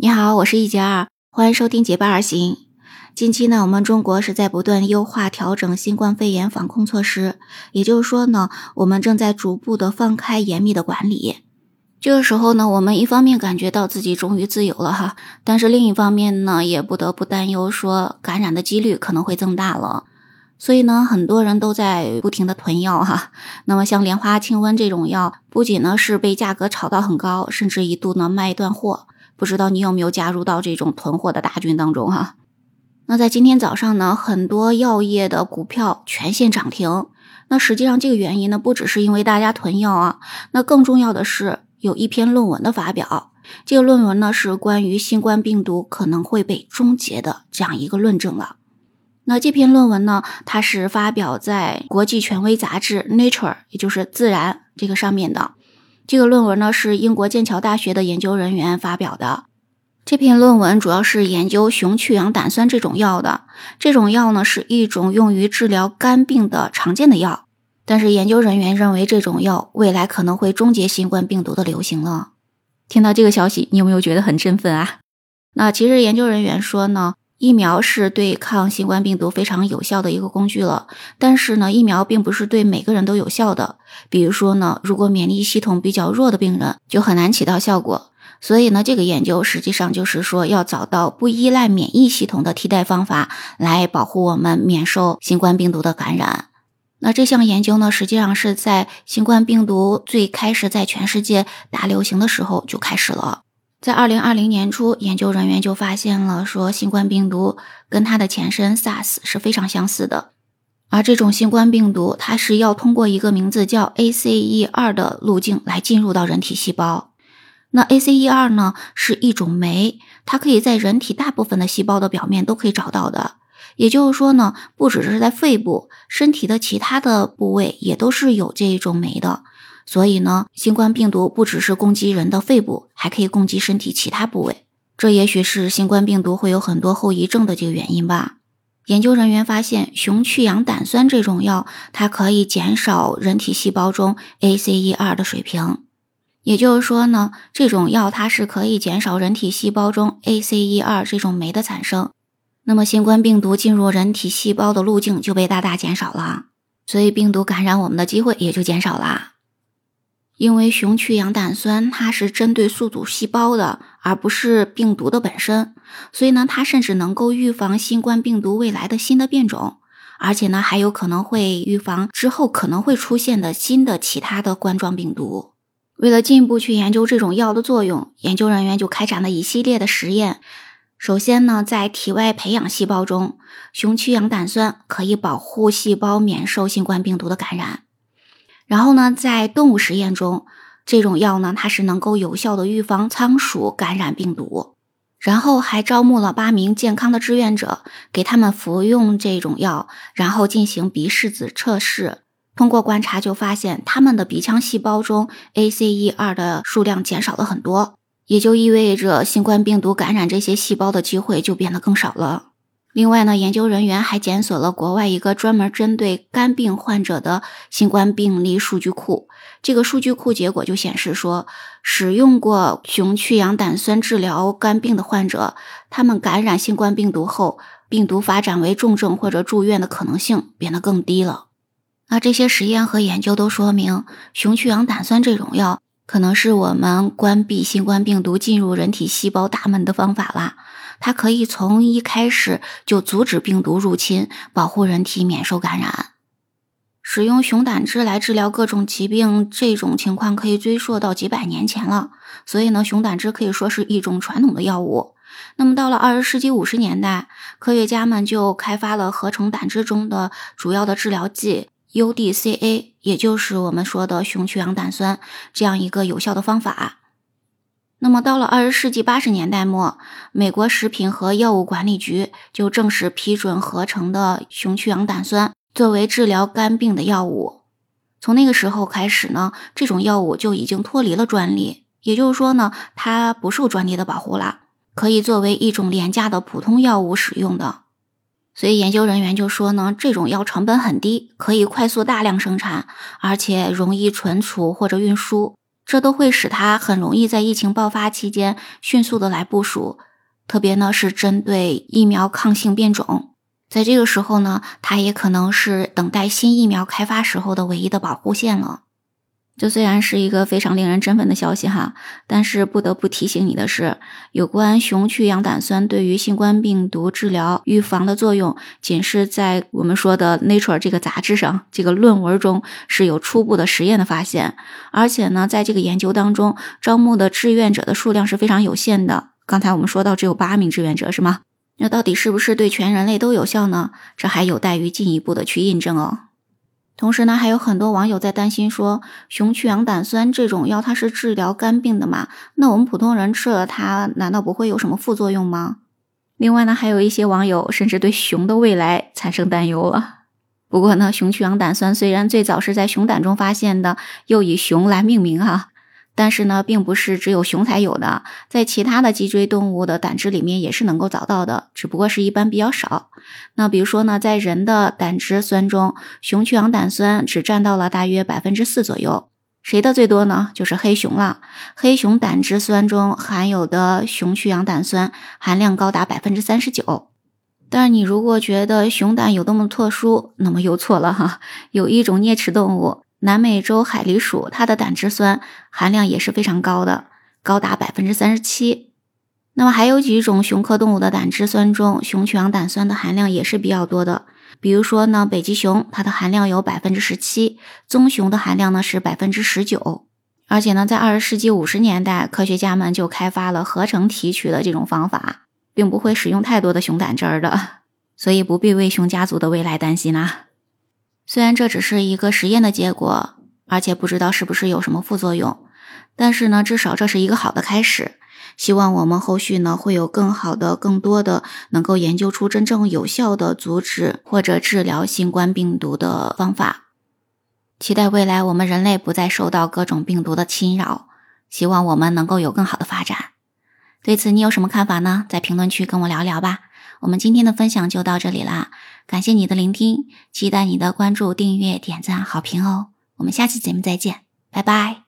你好，我是易杰儿，欢迎收听《结伴而行》。近期呢，我们中国是在不断优化调整新冠肺炎防控措施，也就是说呢，我们正在逐步的放开严密的管理。这个时候呢，我们一方面感觉到自己终于自由了哈，但是另一方面呢，也不得不担忧说感染的几率可能会增大了。所以呢，很多人都在不停的囤药哈。那么像莲花清瘟这种药，不仅呢是被价格炒到很高，甚至一度呢卖断货。不知道你有没有加入到这种囤货的大军当中哈？那在今天早上呢，很多药业的股票全线涨停。那实际上这个原因呢，不只是因为大家囤药啊，那更重要的是有一篇论文的发表。这个论文呢是关于新冠病毒可能会被终结的这样一个论证了。那这篇论文呢，它是发表在国际权威杂志《Nature》，也就是《自然》这个上面的。这个论文呢是英国剑桥大学的研究人员发表的。这篇论文主要是研究熊去氧胆酸这种药的。这种药呢是一种用于治疗肝病的常见的药，但是研究人员认为这种药未来可能会终结新冠病毒的流行了。听到这个消息，你有没有觉得很振奋啊？那其实研究人员说呢。疫苗是对抗新冠病毒非常有效的一个工具了，但是呢，疫苗并不是对每个人都有效的。比如说呢，如果免疫系统比较弱的病人，就很难起到效果。所以呢，这个研究实际上就是说要找到不依赖免疫系统的替代方法，来保护我们免受新冠病毒的感染。那这项研究呢，实际上是在新冠病毒最开始在全世界大流行的时候就开始了。在二零二零年初，研究人员就发现了，说新冠病毒跟它的前身 SARS 是非常相似的，而这种新冠病毒它是要通过一个名字叫 ACE2 的路径来进入到人体细胞。那 ACE2 呢是一种酶，它可以在人体大部分的细胞的表面都可以找到的，也就是说呢，不只是在肺部，身体的其他的部位也都是有这一种酶的。所以呢，新冠病毒不只是攻击人的肺部，还可以攻击身体其他部位。这也许是新冠病毒会有很多后遗症的这个原因吧。研究人员发现，熊去氧胆酸这种药，它可以减少人体细胞中 ACE2 的水平。也就是说呢，这种药它是可以减少人体细胞中 ACE2 这种酶的产生。那么，新冠病毒进入人体细胞的路径就被大大减少了，所以病毒感染我们的机会也就减少了。因为雄去氧胆酸它是针对宿主细胞的，而不是病毒的本身，所以呢，它甚至能够预防新冠病毒未来的新的变种，而且呢，还有可能会预防之后可能会出现的新的其他的冠状病毒。为了进一步去研究这种药的作用，研究人员就开展了一系列的实验。首先呢，在体外培养细胞中，雄去氧胆酸可以保护细胞免受新冠病毒的感染。然后呢，在动物实验中，这种药呢，它是能够有效的预防仓鼠感染病毒。然后还招募了八名健康的志愿者，给他们服用这种药，然后进行鼻拭子测试。通过观察就发现，他们的鼻腔细胞中 ACE2 的数量减少了很多，也就意味着新冠病毒感染这些细胞的机会就变得更少了。另外呢，研究人员还检索了国外一个专门针对肝病患者的新冠病例数据库。这个数据库结果就显示说，使用过雄去氧胆酸治疗肝病的患者，他们感染新冠病毒后，病毒发展为重症或者住院的可能性变得更低了。那这些实验和研究都说明，雄去氧胆酸这种药可能是我们关闭新冠病毒进入人体细胞大门的方法啦。它可以从一开始就阻止病毒入侵，保护人体免受感染。使用熊胆汁来治疗各种疾病，这种情况可以追溯到几百年前了。所以呢，熊胆汁可以说是一种传统的药物。那么到了二十世纪五十年代，科学家们就开发了合成胆汁中的主要的治疗剂 UDCA，也就是我们说的雄去氧胆酸这样一个有效的方法。那么到了二十世纪八十年代末，美国食品和药物管理局就正式批准合成的雄去氧胆酸作为治疗肝病的药物。从那个时候开始呢，这种药物就已经脱离了专利，也就是说呢，它不受专利的保护了，可以作为一种廉价的普通药物使用的。所以研究人员就说呢，这种药成本很低，可以快速大量生产，而且容易存储或者运输。这都会使它很容易在疫情爆发期间迅速的来部署。特别呢是针对疫苗抗性变种，在这个时候呢，它也可能是等待新疫苗开发时候的唯一的保护线了。这虽然是一个非常令人振奋的消息哈，但是不得不提醒你的是，有关熊去氧胆酸对于新冠病毒治疗预防的作用，仅是在我们说的 Nature 这个杂志上这个论文中是有初步的实验的发现，而且呢，在这个研究当中，招募的志愿者的数量是非常有限的。刚才我们说到只有八名志愿者是吗？那到底是不是对全人类都有效呢？这还有待于进一步的去印证哦。同时呢，还有很多网友在担心说，熊去氧胆酸这种药它是治疗肝病的嘛？那我们普通人吃了它，难道不会有什么副作用吗？另外呢，还有一些网友甚至对熊的未来产生担忧了。不过呢，熊去氧胆酸虽然最早是在熊胆中发现的，又以熊来命名哈。但是呢，并不是只有熊才有的，在其他的脊椎动物的胆汁里面也是能够找到的，只不过是一般比较少。那比如说呢，在人的胆汁酸中，熊去氧胆酸只占到了大约百分之四左右。谁的最多呢？就是黑熊了。黑熊胆汁酸中含有的熊去氧胆酸含量高达百分之三十九。但你如果觉得熊胆有多么特殊，那么又错了哈。有一种啮齿动物。南美洲海狸鼠，它的胆汁酸含量也是非常高的，高达百分之三十七。那么还有几种熊科动物的胆汁酸中，熊去氧胆酸的含量也是比较多的。比如说呢，北极熊它的含量有百分之十七，棕熊的含量呢是百分之十九。而且呢，在二十世纪五十年代，科学家们就开发了合成提取的这种方法，并不会使用太多的熊胆汁儿的，所以不必为熊家族的未来担心啦。虽然这只是一个实验的结果，而且不知道是不是有什么副作用，但是呢，至少这是一个好的开始。希望我们后续呢会有更好的、更多的能够研究出真正有效的阻止或者治疗新冠病毒的方法。期待未来我们人类不再受到各种病毒的侵扰，希望我们能够有更好的发展。对此你有什么看法呢？在评论区跟我聊聊吧。我们今天的分享就到这里啦，感谢你的聆听，期待你的关注、订阅、点赞、好评哦。我们下期节目再见，拜拜。